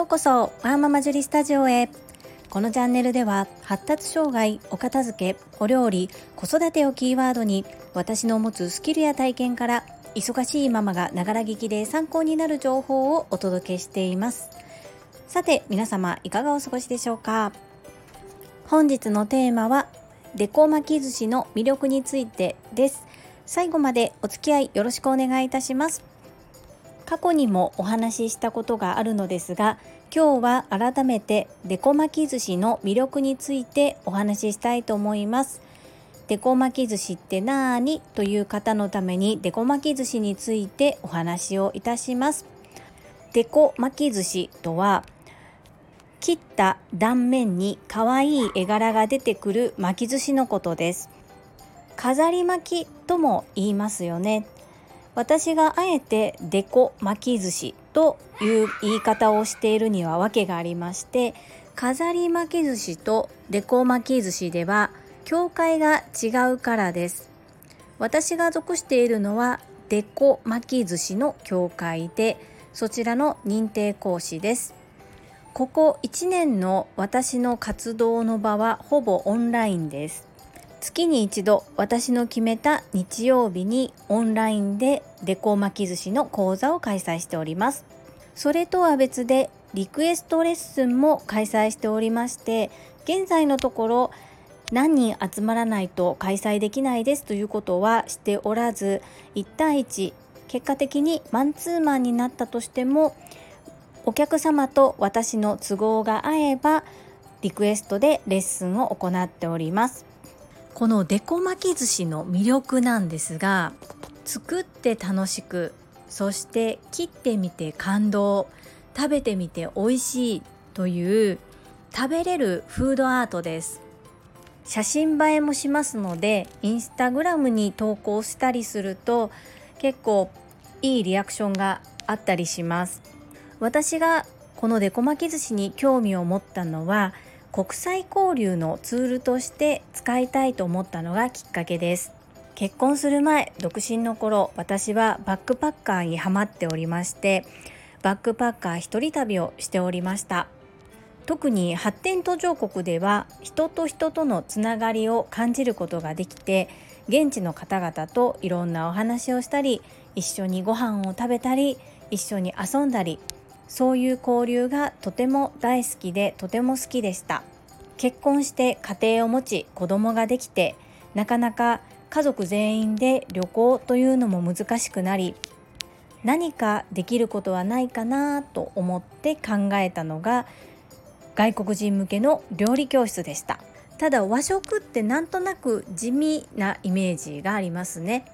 ようこそワーママジュリスタジオへ。このチャンネルでは発達障害お片付けお料理子育てをキーワードに私の持つスキルや体験から忙しいママがながら聞きで参考になる情報をお届けしています。さて皆様いかがお過ごしでしょうか？本日のテーマはデコ巻き寿司の魅力についてです。最後までお付き合いよろしくお願いいたします。過去にもお話ししたことがあるのですが今日は改めてデコ巻き寿司の魅力についてお話ししたいと思います。デコ巻き寿司ってなーにという方のためにデコ巻き寿司についてお話をいたします。デコ巻き寿司とは切った断面に可愛い絵柄が出てくる巻き寿司のことです。飾り巻きとも言いますよね。私があえてデコ巻き寿司という言い方をしているには訳がありまして飾り巻き寿司とデコ巻き寿司では境界が違うからです。私が属しているのはデコ巻き寿司の協会でそちらの認定講師です。ここ1年の私の活動の場はほぼオンラインです。月に一度私の決めた日曜日にオンラインでデコ巻き寿司の講座を開催しております。それとは別でリクエストレッスンも開催しておりまして現在のところ何人集まらないと開催できないですということはしておらず1対1結果的にマンツーマンになったとしてもお客様と私の都合が合えばリクエストでレッスンを行っております。このデコ巻き寿司の魅力なんですが作って楽しくそして切ってみて感動食べてみて美味しいという食べれるフードアートです。写真映えもしますのでインスタグラムに投稿したりすると結構いいリアクションがあったりします。私がこのデコ巻き寿司に興味を持ったのは国際交流のツールとして使いたいと思ったのがきっかけです。結婚する前独身の頃私はバックパッカーにハマっておりましてバックパッカー一人旅をしておりました。特に発展途上国では人と人とのつながりを感じることができて現地の方々といろんなお話をしたり一緒にご飯を食べたり一緒に遊んだりそういう交流がとても大好きでとても好きでした。結婚して家庭を持ち子供ができてなかなか家族全員で旅行というのも難しくなり何かできることはないかなと思って考えたのが外国人向けの料理教室でした。ただ和食ってなんとなく地味なイメージがありますね。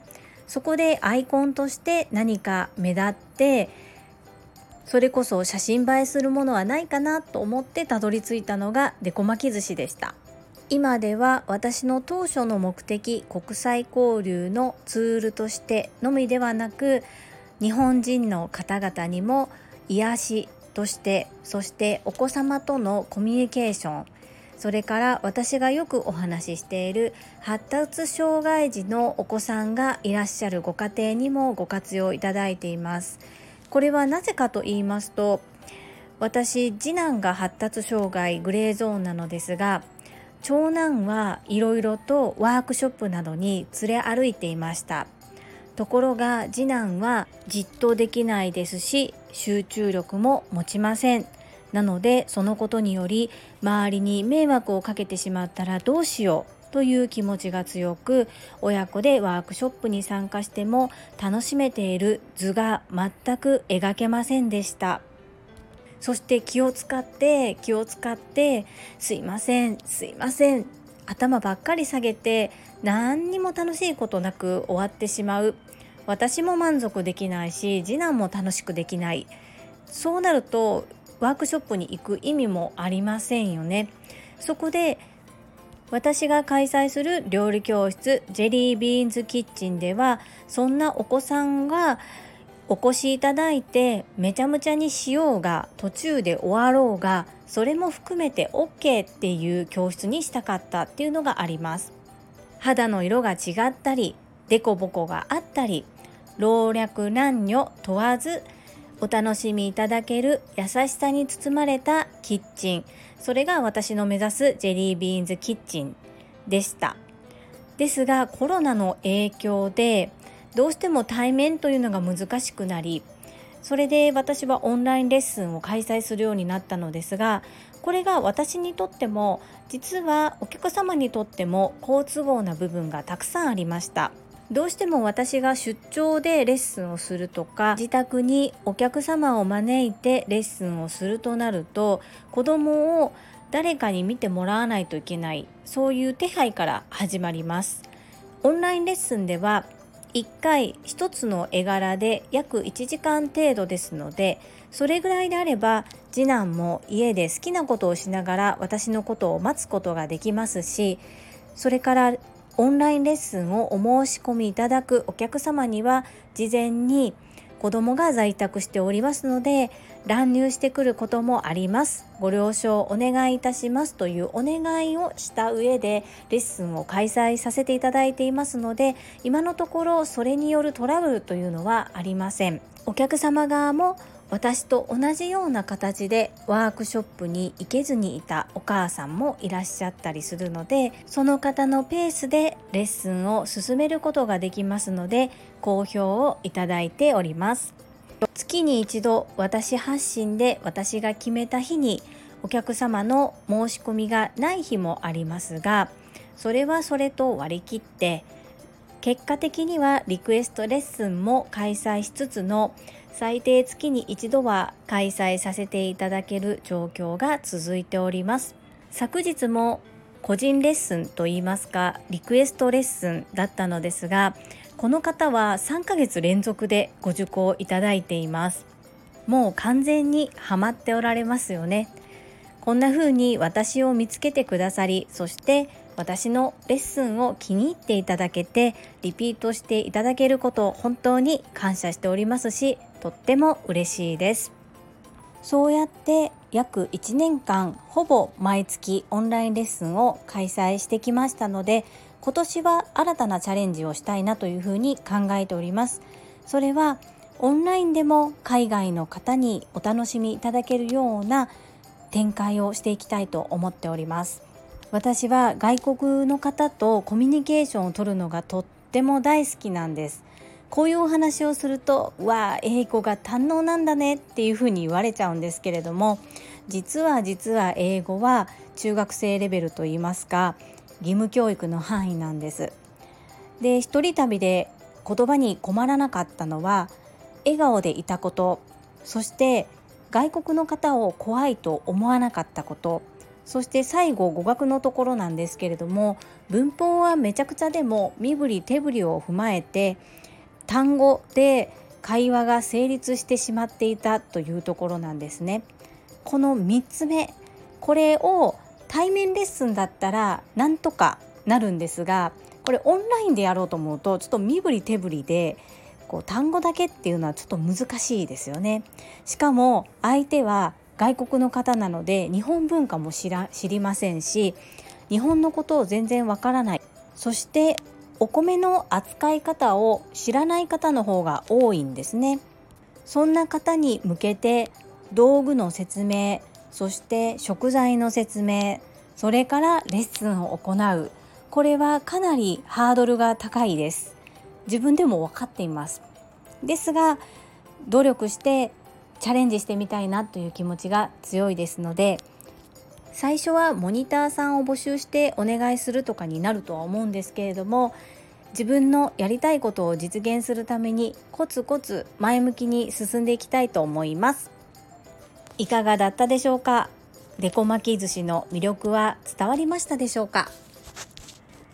そこでアイコンとして何か目立ってそれこそ写真映えするものはないかなと思ってたどり着いたのがデコ巻き寿司でした今では私の当初の目的国際交流のツールとしてのみではなく日本人の方々にも癒しとしてそしてお子様とのコミュニケーションそれから私がよくお話ししている発達障害児のお子さんがいらっしゃるご家庭にもご活用いただいています。これはなぜかと言いますと私次男が発達障害グレーゾーンなのですが長男はいろいろとワークショップなどに連れ歩いていました。ところが次男はじっとできないですし集中力も持ちません。なのでそのことにより周りに迷惑をかけてしまったらどうしよう。という気持ちが強く親子でワークショップに参加しても楽しめている図が全く描けませんでした。そして気を使って気を使ってすいませんすいません。頭ばっかり下げて何にも楽しいことなく終わってしまう。私も満足できないし次男も楽しくできない。そうなるとワークショップに行く意味もありませんよね。そこで私が開催する料理教室ジェリービーンズキッチンではそんなお子さんがお越しいただいてめちゃめちゃにしようが途中で終わろうがそれも含めて OK っていう教室にしたかったっていうのがあります。肌の色が違ったりデコボコがあったり老若男女問わずお楽しみいただける優しさに包まれたキッチン。それが私の目指すジェリービーンズキッチンでした。ですがコロナの影響でどうしても対面というのが難しくなりそれで私はオンラインレッスンを開催するようになったのですがこれが私にとっても実はお客様にとっても好都合な部分がたくさんありました。どうしても私が出張でレッスンをするとか自宅にお客様を招いてレッスンをするとなると子供を誰かに見てもらわないといけないそういう手配から始まります。オンラインレッスンでは1回1つの絵柄で約1時間程度ですのでそれぐらいであれば次男も家で好きなことをしながら私のことを待つことができますしそれからオンラインレッスンをお申し込みいただくお客様には事前に子供が在宅しておりますので乱入してくることもあります。ご了承お願いいたしますというお願いをした上でレッスンを開催させていただいていますので今のところそれによるトラブルというのはありません。お客様側も私と同じような形でワークショップに行けずにいたお母さんもいらっしゃったりするのでその方のペースでレッスンを進めることができますので好評をいただいております。月に一度私発信で私が決めた日にお客様の申し込みがない日もありますがそれはそれと割り切って結果的にはリクエストレッスンも開催しつつの最低月に一度は開催させていただける状況が続いております。昨日も個人レッスンといいますかリクエストレッスンだったのですがこの方は3ヶ月連続でご受講いただいています。もう完全にハマっておられますよね。こんな風に私を見つけてくださりそして私のレッスンを気に入っていただけてリピートしていただけることを本当に感謝しておりますしとっても嬉しいです。そうやって約1年間ほぼ毎月オンラインレッスンを開催してきましたので今年は新たなチャレンジをしたいなというふうに考えております。それはオンラインでも海外の方にお楽しみいただけるような展開をしていきたいと思っております。私は外国の方とコミュニケーションを取るのがとっても大好きなんです。こういうお話をすると「わあ英語が堪能なんだね」っていうふうに言われちゃうんですけれども実は実は英語は中学生レベルといいますか義務教育の範囲なんです。で一人旅で言葉に困らなかったのは笑顔でいたことそして外国の方を怖いと思わなかったことそして最後語学のところなんですけれども文法はめちゃくちゃでも身振り手振りを踏まえて単語で会話が成立してしまっていたというところなんですね。この3つ目これを対面レッスンだったらなんとかなるんですがこれオンラインでやろうと思うとちょっと身振り手振りでこう単語だけっていうのはちょっと難しいですよね。しかも相手は外国の方なので日本文化も知ら知りませんし日本のことを全然わからないそしてお米の扱い方を知らない方の方が多いんですね。そんな方に向けて道具の説明そして食材の説明それからレッスンを行う。これはかなりハードルが高いです。自分でも分かっています。ですが努力してチャレンジしてみたいなという気持ちが強いですので最初はモニターさんを募集してお願いするとかになるとは思うんですけれども自分のやりたいことを実現するためにコツコツ前向きに進んでいきたいと思いますいかがだったでしょうか？デコ巻き寿司の魅力は伝わりましたでしょうか？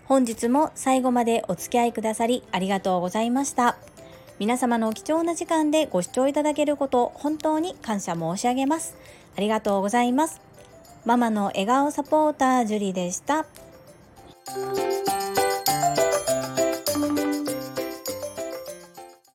本日も最後までお付き合いくださりありがとうございました。皆様の貴重な時間でご視聴いただけること本当に感謝申し上げます。ありがとうございます。ママの笑顔サポータージュリでした。